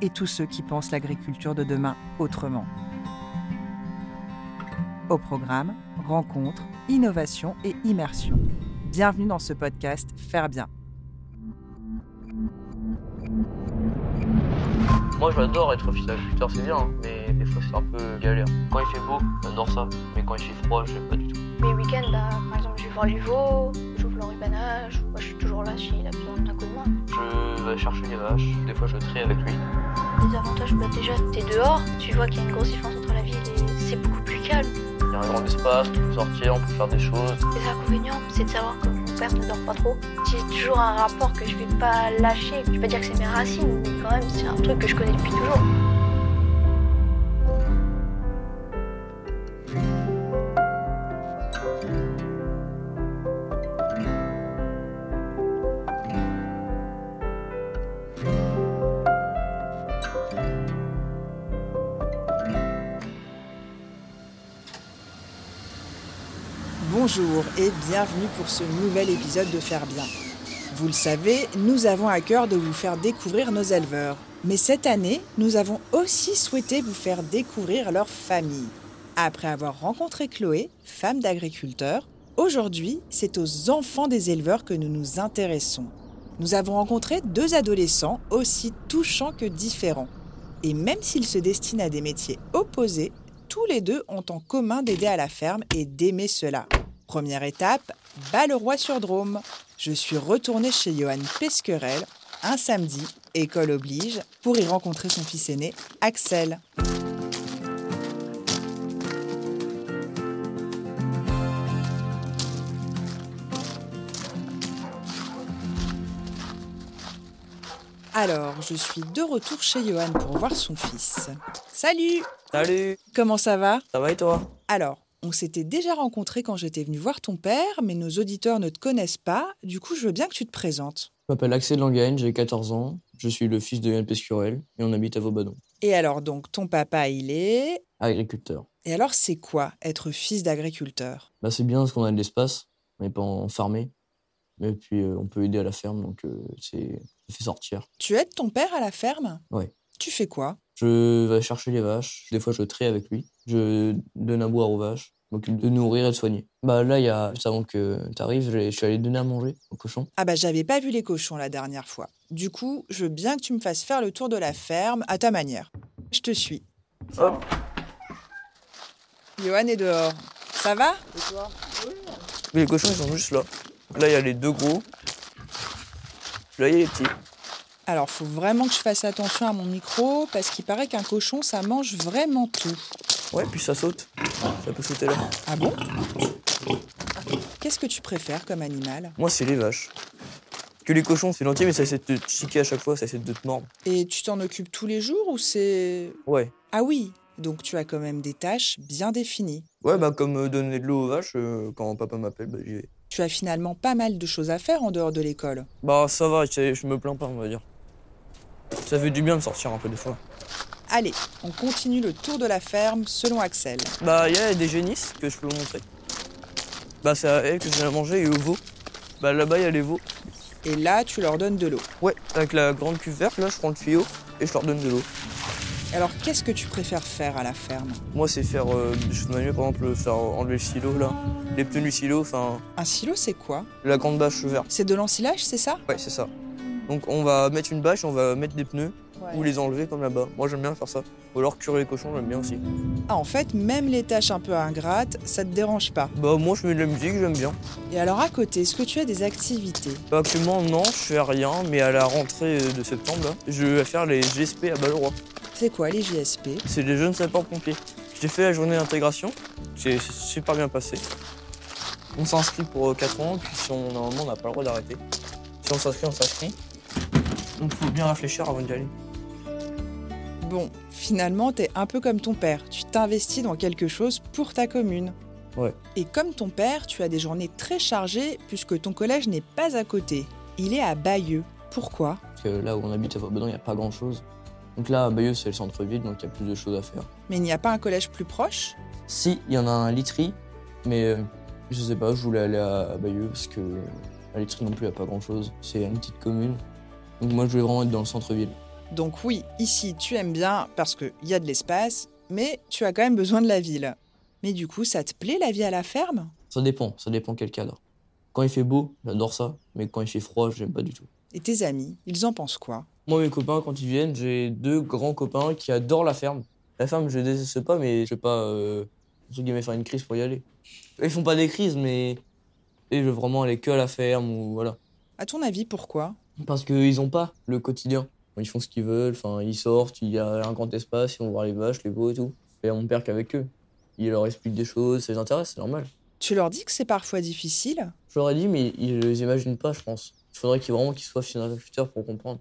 et tous ceux qui pensent l'agriculture de demain autrement. Au programme, rencontres, innovation et immersion. Bienvenue dans ce podcast Faire bien. Moi j'adore être office agriculteur, c'est bien, hein, mais des fois c'est un peu galère. Quand il fait beau, j'adore ça, mais quand il fait froid, j'aime pas du tout. Mes week-ends, bah, par exemple, je vais voir les veaux, j'ouvre leur rubanage, moi je suis toujours là s'il a besoin d'un coup de main. Je vais chercher les vaches, des fois je trie avec lui. Les avantages, bah, déjà, t'es dehors, tu vois qu'il y a une grosse différence entre la ville et c'est beaucoup plus calme. Il y a un grand espace, on peut sortir, on peut faire des choses. Les inconvénients, c'est de savoir que mon père ne dort pas trop. J'ai toujours un rapport que je vais pas lâcher. Je vais pas dire que c'est mes racines, mais quand même, c'est un truc que je connais depuis toujours. Bonjour et bienvenue pour ce nouvel épisode de Faire bien. Vous le savez, nous avons à cœur de vous faire découvrir nos éleveurs. Mais cette année, nous avons aussi souhaité vous faire découvrir leur famille. Après avoir rencontré Chloé, femme d'agriculteur, aujourd'hui, c'est aux enfants des éleveurs que nous nous intéressons. Nous avons rencontré deux adolescents aussi touchants que différents. Et même s'ils se destinent à des métiers opposés, tous les deux ont en commun d'aider à la ferme et d'aimer cela. Première étape, Balleroy-sur-Drôme. Je suis retournée chez Johan Pesquerel un samedi, école oblige, pour y rencontrer son fils aîné, Axel. Alors, je suis de retour chez Johan pour voir son fils. Salut Salut Comment ça va? Ça va et toi? Alors, on s'était déjà rencontrés quand j'étais venue voir ton père, mais nos auditeurs ne te connaissent pas. Du coup, je veux bien que tu te présentes. Je m'appelle Axel Langagne, j'ai 14 ans. Je suis le fils de Yann Pescurel et on habite à Vaubadon. Et alors, donc, ton papa, il est. Agriculteur. Et alors, c'est quoi être fils d'agriculteur? Bah, c'est bien parce qu'on a de l'espace, on n'est pas enfermé. Et puis euh, on peut aider à la ferme, donc euh, c'est ça fait sortir. Tu aides ton père à la ferme? Ouais. Tu fais quoi? Je vais chercher les vaches, des fois je trie avec lui. Je donne à boire aux vaches, m'occupe de nourrir et de soigner. Bah là, il y a, juste avant que tu arrives, je suis allé donner à manger aux cochons. Ah bah j'avais pas vu les cochons la dernière fois. Du coup, je veux bien que tu me fasses faire le tour de la ferme à ta manière. Je te suis. Hop Johan est dehors. Ça va? Mais les cochons ils sont juste là. Là il y a les deux gros. Là il y a les petits. Alors, faut vraiment que je fasse attention à mon micro parce qu'il paraît qu'un cochon, ça mange vraiment tout. Ouais, puis ça saute. Ça peut sauter là. Ah bon? Qu'est-ce que tu préfères comme animal? Moi c'est les vaches. Que les cochons c'est gentil mais ça essaie de te chiquer à chaque fois, ça essaie de te mordre. Et tu t'en occupes tous les jours ou c'est... Ouais. Ah oui, donc tu as quand même des tâches bien définies. Ouais bah comme euh, donner de l'eau aux vaches, euh, quand papa m'appelle, bah j'y vais. Tu as finalement pas mal de choses à faire en dehors de l'école. Bah ça va, je je me plains pas on va dire. Ça fait du bien de sortir un peu des fois. Allez, on continue le tour de la ferme selon Axel. Bah, il y a des génisses que je peux vous montrer. Bah, c'est à elle que je viens manger et aux veaux. Bah, là-bas, il y a les veaux. Et là, tu leur donnes de l'eau. Ouais, avec la grande cuve verte, là, je prends le tuyau et je leur donne de l'eau. Alors, qu'est-ce que tu préfères faire à la ferme? Moi, c'est faire euh, des choses manuelles, par exemple, faire enlever le silo, là. Les pneus du silo, enfin, Un silo, c'est quoi? La grande bâche verte. C'est de l'ensilage, c'est ça? Ouais, c'est ça. Donc, on va mettre une bâche, on va mettre des pneus ou les enlever comme là-bas. Moi, j'aime bien faire ça. Ou alors curer les cochons, j'aime bien aussi. Ah, en fait, même les tâches un peu ingrates, ça te dérange pas. Bah, moi, je mets de la musique, j'aime bien. Et alors, à côté, est-ce que tu as des activités? Bah, actuellement, non, je fais rien, mais à la rentrée de septembre, là, je vais faire les GSP à Balleroy. C'est quoi les JSP C'est les jeunes sapeurs-pompiers. J'ai fait la journée d'intégration, c'est super bien passé. On s'inscrit pour 4 ans, puis si on, normalement on n'a pas le droit d'arrêter. Si on s'inscrit, on s'inscrit. Donc il faut bien réfléchir avant d'y aller. Bon, finalement, t'es un peu comme ton père. Tu t'investis dans quelque chose pour ta commune. Ouais. Et comme ton père, tu as des journées très chargées puisque ton collège n'est pas à côté. Il est à Bayeux. Pourquoi? Parce que là où on habite à Fort-Bedon, il n'y a pas grand-chose. Donc là, à Bayeux, c'est le centre-ville, donc il y a plus de choses à faire. Mais il n'y a pas un collège plus proche? Si, il y en a un à Litry, mais euh, je sais pas, je voulais aller à Bayeux parce que à Litry non plus, il n'y a pas grand-chose. C'est une petite commune. Donc moi, je voulais vraiment être dans le centre-ville. Donc oui, ici, tu aimes bien parce qu'il y a de l'espace, mais tu as quand même besoin de la ville. Mais du coup, ça te plaît la vie à la ferme? Ça dépend, ça dépend quel cadre. Quand il fait beau, j'adore ça, mais quand il fait froid, j'aime pas du tout. Et tes amis, ils en pensent quoi? Moi, mes copains, quand ils viennent, j'ai deux grands copains qui adorent la ferme. La ferme, je déteste pas, mais je vais pas, euh, entre guillemets, faire une crise pour y aller. Ils font pas des crises, mais et je veux vraiment aller que à la ferme ou voilà. À ton avis, pourquoi? Parce qu'ils ont pas le quotidien. Ils font ce qu'ils veulent, enfin, ils sortent, il y a un grand espace, ils vont voir les vaches, les veaux et tout. Et mon père qu'avec eux. Il leur explique des choses, ça les intéresse, c'est normal. Tu leur dis que c'est parfois difficile? Je leur ai dit, mais ils les imaginent pas, je pense. Il faudrait qu'ils vraiment qu'ils soient fils d'agriculteurs pour comprendre.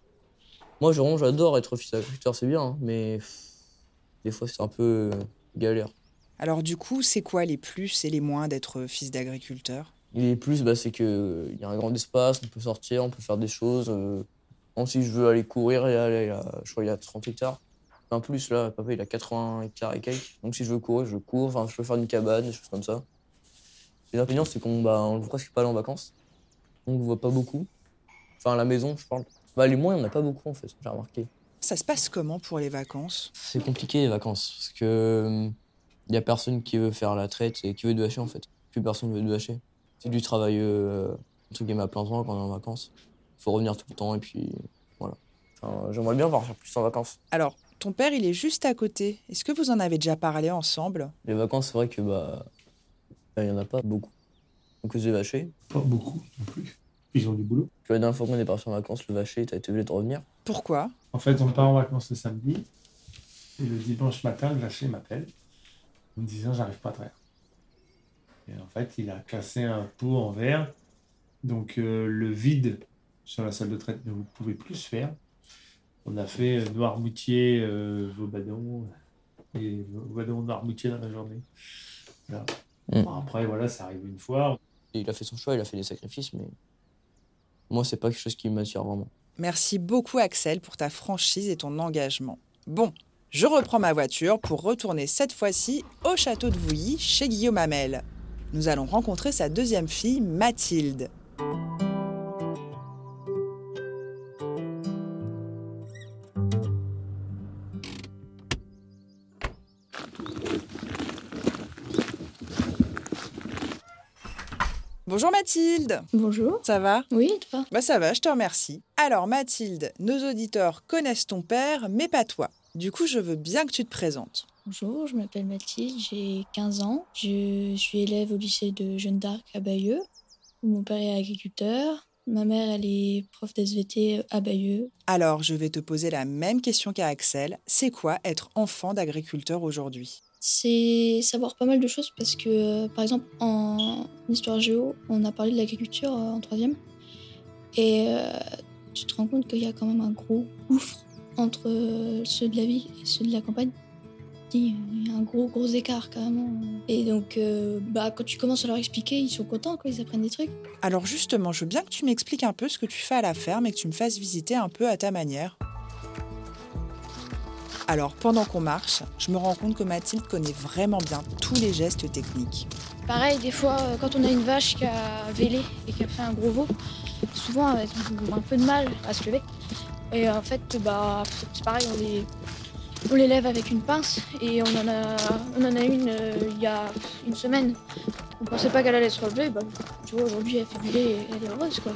Moi, vraiment, j'adore être fils d'agriculteur, c'est bien, hein, mais pff, des fois, c'est un peu euh, galère. Alors du coup, c'est quoi les plus et les moins d'être fils d'agriculteur? Les plus, bah, c'est qu'il y a un grand espace, on peut sortir, on peut faire des choses. Euh, Bon, si je veux aller courir, il y a, il y a- je crois qu'il y a 30 hectares. En plus, là, papa, il a 80 hectares et quelques. Donc, si je veux courir, je cours. Enfin, je peux faire une cabane, des choses comme ça. Les inconvénients, c'est qu'on bah, on le voit presque pas aller en vacances. On le voit pas beaucoup. Enfin, à la maison, je parle. Bah, les mois, il n'y en a pas beaucoup, en fait, j'ai remarqué. Ça se passe comment pour les vacances? C'est compliqué les vacances, parce que il y a personne qui veut faire la traite et qui veut de hacher en fait. Plus personne veut de hacher. C'est du travail, euh, entre guillemets, à plein temps quand on est en vacances. Faut revenir tout le temps et puis voilà. Enfin, J'aimerais bien partir plus en vacances. Alors, ton père, il est juste à côté. Est-ce que vous en avez déjà parlé ensemble? Les vacances, c'est vrai que bah, il y en a pas beaucoup. Donc, j'ai vaché? Pas beaucoup non plus. Ils ont du boulot. Tu vois, la dernière fois qu'on est parti en vacances, le vaché, t'as été obligé de revenir. Pourquoi? En fait, on part en vacances le samedi. Et le dimanche matin, le vacher m'appelle en me disant j'arrive pas à traire. Et en fait, il a cassé un pot en verre. Donc euh, le vide sur la salle de traite ne vous pouvez plus se faire. On a fait euh, Noirmoutier, euh, Vaubadon et Vaubadon, Noirmoutier dans la journée. Voilà. Mm. Bon, après, voilà, ça arrive une fois. Et il a fait son choix, il a fait des sacrifices, mais moi c'est pas quelque chose qui m'attire vraiment. Merci beaucoup Axel pour ta franchise et ton engagement. Bon, je reprends ma voiture pour retourner cette fois-ci au château de Vouilly chez Guillaume Hamel. Nous allons rencontrer sa deuxième fille, Mathilde. Bonjour Mathilde, Bonjour. ça va? Oui, et toi? Bah ça va, je te remercie. Alors Mathilde, nos auditeurs connaissent ton père, mais pas toi. Du coup, je veux bien que tu te présentes. Bonjour, je m'appelle Mathilde, j'ai 15 ans. Je suis élève au lycée de Jeanne d'Arc à Bayeux, où mon père est agriculteur. Ma mère, elle est prof d'SVT à Bayeux. Alors, je vais te poser la même question qu'à Axel. C'est quoi être enfant d'agriculteur aujourd'hui? C'est savoir pas mal de choses parce que, par exemple, en histoire géo, on a parlé de l'agriculture euh, en troisième. Et euh, tu te rends compte qu'il y a quand même un gros gouffre entre euh, ceux de la ville et ceux de la campagne. Il y a un gros, gros écart carrément. Et donc, bah, quand tu commences à leur expliquer, ils sont contents, quoi, ils apprennent des trucs. Alors justement, je veux bien que tu m'expliques un peu ce que tu fais à la ferme et que tu me fasses visiter un peu à ta manière. Alors, pendant qu'on marche, je me rends compte que Mathilde connaît vraiment bien tous les gestes techniques. Pareil, des fois, euh, quand on a une vache qui a vélé et qui a fait un gros veau, souvent elles ont un peu de mal à se lever. Et en fait, bah, c'est pareil, on les, on les lève avec une pince et on en a, on en a une euh, il y a une semaine. On pensait pas qu'elle allait se relever, bah, tu vois, aujourd'hui elle fait lait et elle est heureuse quoi.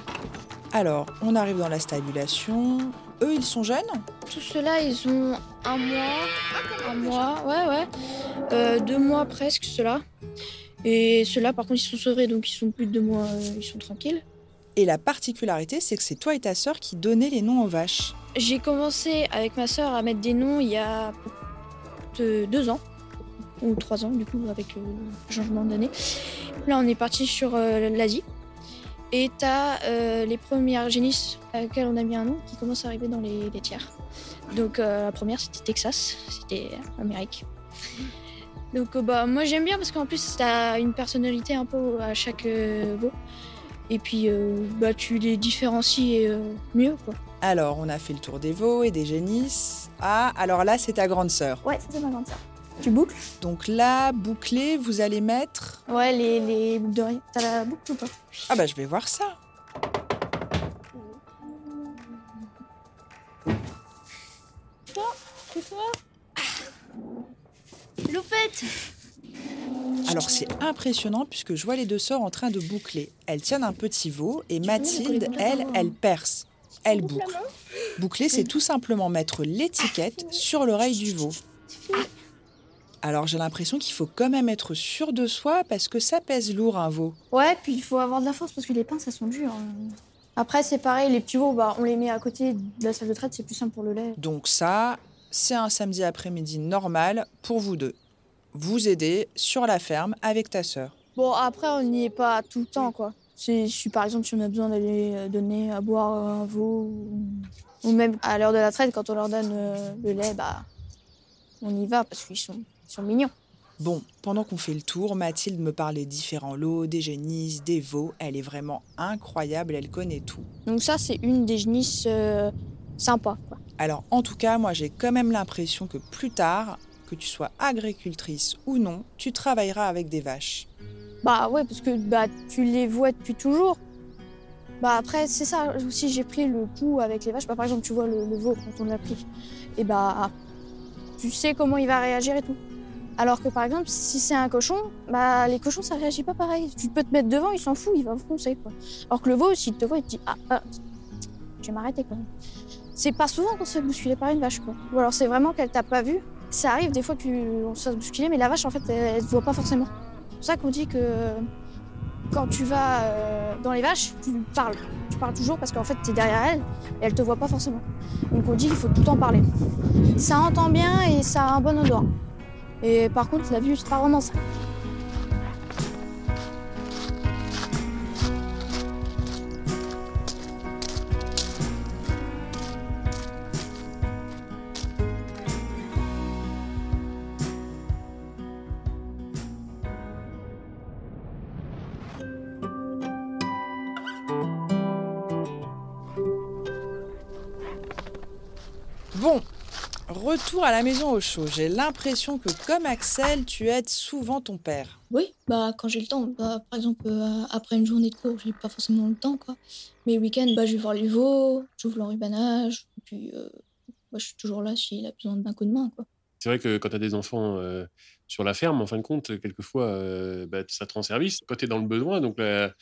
Alors, on arrive dans la stabulation. Eux, ils sont jeunes Tous ceux-là, ils ont un mois, un mois, ouais, ouais, Euh, deux mois presque, ceux-là. Et ceux-là, par contre, ils sont sevrés, donc ils sont plus de deux mois, euh, ils sont tranquilles. Et la particularité, c'est que c'est toi et ta sœur qui donnez les noms aux vaches. J'ai commencé avec ma sœur à mettre des noms il y a euh, deux ans, ou trois ans, du coup, avec le changement d'année. Là, on est parti sur l'Asie. Et t'as euh, les premières génisses à laquelle on a mis un nom qui commencent à arriver dans les laitières. Donc euh, la première c'était Texas, c'était Amérique. Donc euh, bah moi j'aime bien parce qu'en plus t'as une personnalité un peu à chaque euh, veau. Et puis euh, bah tu les différencies euh, mieux quoi. Alors, on a fait le tour des veaux et des génisses. Ah, alors là, c'est ta grande sœur. Ouais, c'est ma grande sœur. Tu boucles? Donc là, bouclé, vous allez mettre... Ouais, les, les boucles d'oreilles. T'as la boucle ou pas? Ah bah, je vais voir ça. C'est ça Loupette Alors, c'est impressionnant puisque je vois les deux sœurs en train de boucler. Elles tiennent un petit veau et Mathilde, elle, elle perce. Elle boucle. Boucler, c'est tout simplement mettre l'étiquette sur l'oreille du veau. Alors, j'ai l'impression qu'il faut quand même être sûr de soi parce que ça pèse lourd un veau. Ouais, puis il faut avoir de la force parce que les pinces elles sont dures. Après, c'est pareil, les petits veaux, bah, on les met à côté de la salle de traite, c'est plus simple pour le lait. Donc ça, c'est un samedi après-midi normal pour vous deux. Vous aider sur la ferme avec ta sœur. Bon, après, on n'y est pas tout le temps, quoi. Si, si par exemple, si on a besoin d'aller euh, donner à boire à un veau, ou, même à l'heure de la traite, quand on leur donne euh, le lait, bah, on y va parce qu'ils sont, sont mignons. Bon, pendant qu'on fait le tour, Mathilde me parle des différents lots, des génisses, des veaux. Elle est vraiment incroyable, elle connaît tout. Donc ça, c'est une des genisses euh, sympas, quoi. Alors en tout cas, moi j'ai quand même l'impression que plus tard, que tu sois agricultrice ou non, tu travailleras avec des vaches. Bah ouais, parce que bah, tu les vois depuis toujours. Bah après, c'est ça aussi, j'ai pris le coup avec les vaches. Bah, par exemple, tu vois le, le veau quand on l'a pris. Et bah, tu sais comment il va réagir et tout. Alors que par exemple, si c'est un cochon, bah les cochons ça réagit pas pareil. Tu peux te mettre devant, il s'en fout, il va foncer quoi. Alors que le veau, s'il te voit, il te dit ah, ah je vais m'arrêter même. C'est pas souvent qu'on se fait bousculer par une vache quoi. Ou alors c'est vraiment qu'elle t'a pas vu. Ça arrive des fois qu'on se fasse bousculer, mais la vache en fait elle, elle te voit pas forcément. C'est pour ça qu'on dit que quand tu vas euh, dans les vaches, tu parles. Tu parles toujours parce qu'en fait t'es derrière elle et elle te voit pas forcément. Donc on dit qu'il faut tout le temps parler. Ça entend bien et ça a un bon odorat. Et par contre, la vue, c'est pas vraiment. Retour à la maison au chaud. J'ai l'impression que comme Axel, tu aides souvent ton père. Oui, bah quand j'ai le temps. Bah, par exemple, euh, après une journée de cours, j'ai pas forcément le temps, quoi. Mais le week-end, bah, je vais voir les veaux, j'ouvre l'enrubanage, et puis euh, bah, je suis toujours là s'il a besoin d'un coup de main, quoi. C'est vrai que quand tu as des enfants euh, sur la ferme, en fin de compte, quelquefois, euh, bah, ça te rend service quand tu es dans le besoin. Donc, la-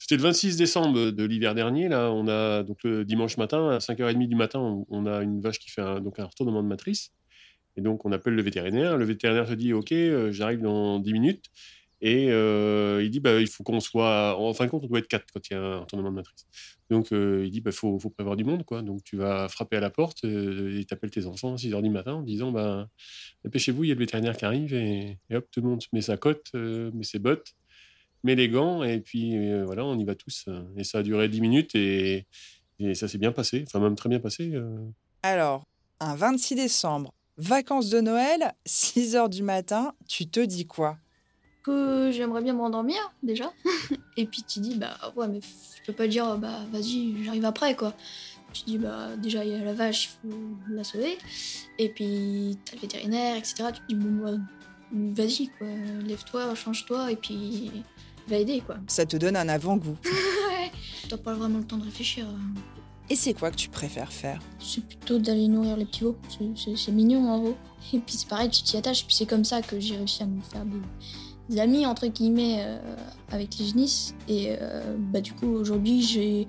c'était le 26 décembre de l'hiver dernier. Là, on a donc le dimanche matin, à 5h30 du matin, on- a une vache qui fait un, donc un retournement de matrice. Et donc, on appelle le vétérinaire. Le vétérinaire te dit Ok, euh, j'arrive dans 10 minutes. Et euh, il dit bah, il faut qu'on soit. En fin de compte, on doit être 4 quand il y a un retournement de matrice. Donc, euh, il dit bah, faut, faut prévoir du monde. quoi. Donc, tu vas frapper à la porte et t'appelles tes enfants à 6 h du matin en disant bah, dépêchez-vous, il y a le vétérinaire qui arrive. Et, et hop, tout le monde met sa cote, met ses bottes, met les gants. Et puis, euh, voilà, on y va tous. Et ça a duré 10 minutes et, et ça s'est bien passé. Enfin, même très bien passé. euh. Alors, un 26 décembre, vacances de Noël, 6 heures du matin, tu te dis quoi? Que j'aimerais bien m'endormir, déjà. et puis tu dis, bah ouais, mais je peux pas dire, bah vas-y, j'arrive après, quoi. Tu dis, bah déjà, il y a la vache, il faut la sauver. Et puis t'as le vétérinaire, etc. Tu te dis, bon, bah, vas-y, quoi. Lève-toi, change-toi, et puis va aider, quoi. Ça te donne un avant-goût. ouais. T'as pas vraiment le temps de réfléchir. Et c'est quoi que tu préfères faire? C'est plutôt d'aller nourrir les petits veaux. C'est- mignon en haut. Et puis c'est pareil, tu t'y attaches. Puis c'est comme ça que j'ai réussi à me faire des, des amis, entre guillemets, euh, avec les génisses. Et euh, bah, du coup, aujourd'hui, j'ai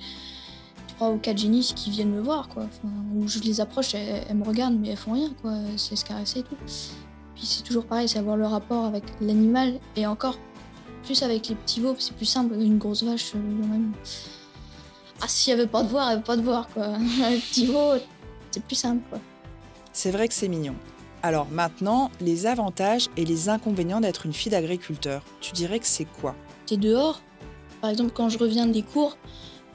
trois ou quatre génisses qui viennent me voir. Quoi. Enfin, où je les approche, elles, elles me regardent, mais elles font rien. quoi. C'est se caresser et tout. Puis c'est toujours pareil, c'est avoir le rapport avec l'animal. Et encore plus avec les petits veaux, c'est plus simple. Une grosse vache, euh, même. Ah, si elle veut pas te voir, elle veut pas te voir, quoi. Un petit veau, c'est plus simple, quoi. C'est vrai que c'est mignon. Alors maintenant, les avantages et les inconvénients d'être une fille d'agriculteur. Tu dirais que c'est quoi? T'es dehors, Par exemple, quand je reviens des cours,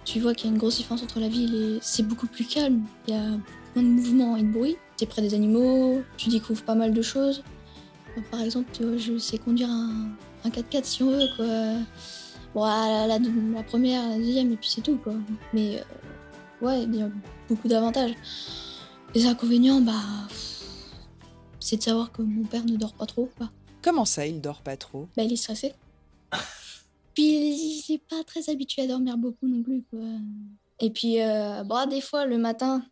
tu vois qu'il y a une grosse différence entre la ville et c'est beaucoup plus calme. Il y a moins de mouvement et de bruit. Tu es près des animaux, tu découvres pas mal de choses. Par exemple, je sais conduire un, un 4x4 si on veut, quoi. Bon, la, la- la première, la deuxième, et puis c'est tout, quoi. Mais euh, ouais, il y a beaucoup d'avantages. Les inconvénients, bah. C'est de savoir que mon père ne dort pas trop, quoi. Comment ça, il dort pas trop? Bah, il est stressé. Puis il est pas très habitué à dormir beaucoup non plus, quoi. Et puis, euh, bah, des fois, le matin,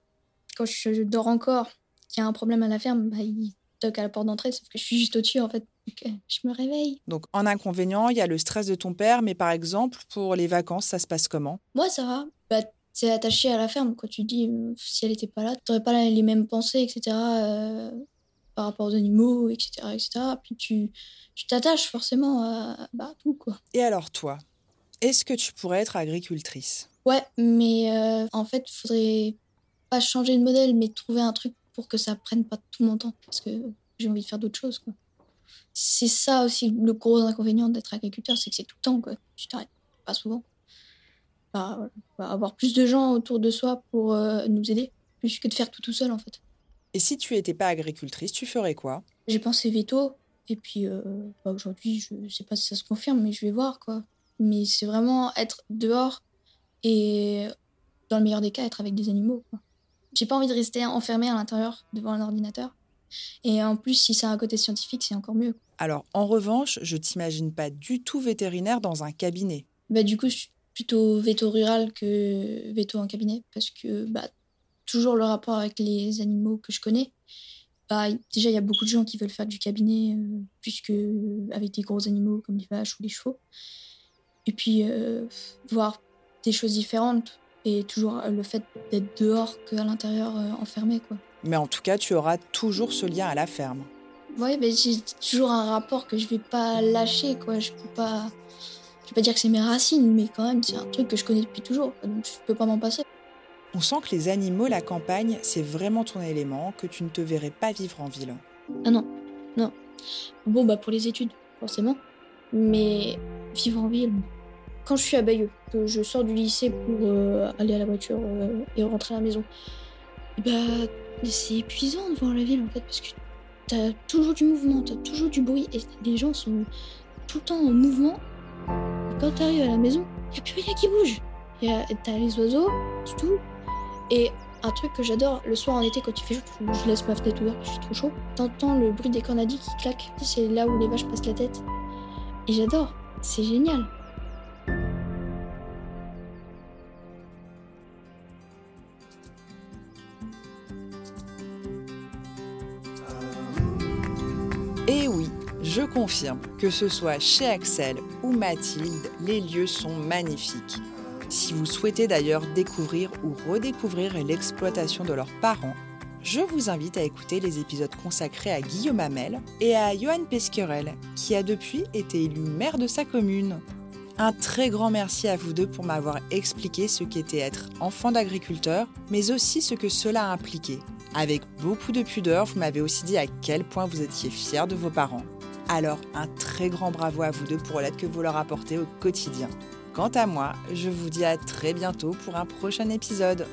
quand je dors encore, qu'il y a un problème à la ferme, bah, il toque à la porte d'entrée, sauf que je suis juste au-dessus, en fait. Donc, euh, je me réveille. Donc, en inconvénient, il y a le stress de ton père, mais par exemple, pour les vacances, ça se passe comment? Moi, ça va. Bah, t'es attaché à la ferme, quoi. Tu dis, euh, si elle était pas là, t'aurais pas les mêmes pensées, etc. euh, par rapport aux animaux, etc., etc. Puis tu tu t'attaches forcément à bah, à tout, quoi. Et alors, toi, est-ce que tu pourrais être agricultrice? Ouais, mais euh, en fait, faudrait pas changer de modèle, mais trouver un truc pour que ça prenne pas tout mon temps. Parce que j'ai envie de faire d'autres choses, quoi. C'est ça aussi le gros inconvénient d'être agriculteur, c'est que c'est tout le temps, quoi. Tu t'arrêtes pas souvent. Bah. Bah, avoir plus de gens autour de soi pour euh, nous aider, plus que de faire tout tout seul, en fait. Et si tu étais pas agricultrice, tu ferais quoi? J'ai pensé veto, et puis euh, bah, aujourd'hui, je sais pas si ça se confirme, mais je vais voir, quoi. Mais c'est vraiment être dehors et, dans le meilleur des cas, être avec des animaux, quoi. J'ai pas envie de rester enfermée à l'intérieur devant un ordinateur. Et en plus, si c'est un côté scientifique, c'est encore mieux. Alors, en revanche, je t'imagine pas du tout vétérinaire dans un cabinet. Bah, du coup, je suis plutôt veto rural que veto en cabinet parce que bah, toujours le rapport avec les animaux que je connais. Bah, déjà, il y a beaucoup de gens qui veulent faire du cabinet euh, puisque avec des gros animaux comme les vaches ou les chevaux. Et puis, euh, voir des choses différentes et toujours le fait d'être dehors qu'à l'intérieur euh, enfermé. Quoi. Mais en tout cas, tu auras toujours ce lien à la ferme. Ouais, mais j'ai toujours un rapport que je vais pas lâcher. Quoi. Je peux pas. Je vais pas dire que c'est mes racines, mais quand même, c'est un truc que je connais depuis toujours. donc, je peux pas m'en passer. On sent que les animaux, la campagne, c'est vraiment ton élément, que tu ne te verrais pas vivre en ville. Ah non, non. Bon, bah pour les études, forcément. Mais vivre en ville. Quand je suis à Bayeux, que je sors du lycée pour euh, aller à la voiture euh, et rentrer à la maison, eh bah c'est épuisant devant la ville en fait, parce que t'as toujours du mouvement, t'as toujours du bruit et les gens sont tout le temps en mouvement. Et quand t'arrives à la maison, y a plus rien qui bouge. T'as les oiseaux, c'est tout. Et un truc que j'adore, le soir en été quand il fait chaud, je laisse ma fenêtre ouverte, je suis trop chaud. T'entends le bruit des cornadis qui claquent. C'est là où les vaches passent la tête. Et j'adore, c'est génial. Et oui, je confirme que ce soit chez Axel ou Mathilde, les lieux sont magnifiques. Si vous souhaitez d'ailleurs découvrir ou redécouvrir l'exploitation de leurs parents, je vous invite à écouter les épisodes consacrés à Guillaume Hamel et à Johan Pesquerel, qui a depuis été élu maire de sa commune. Un très grand merci à vous deux pour m'avoir expliqué ce qu'était être enfant d'agriculteur, mais aussi ce que cela impliquait. Avec beaucoup de pudeur, vous m'avez aussi dit à quel point vous étiez fiers de vos parents. Alors, un très grand bravo à vous deux pour l'aide que vous leur apportez au quotidien. Quant à moi, je vous dis à très bientôt pour un prochain épisode.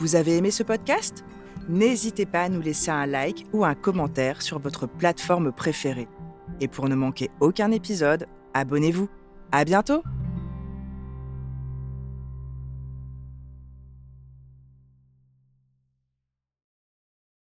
Vous avez aimé ce podcast? N'hésitez pas à nous laisser un like ou un commentaire sur votre plateforme préférée. Et pour ne manquer aucun épisode, abonnez-vous. À bientôt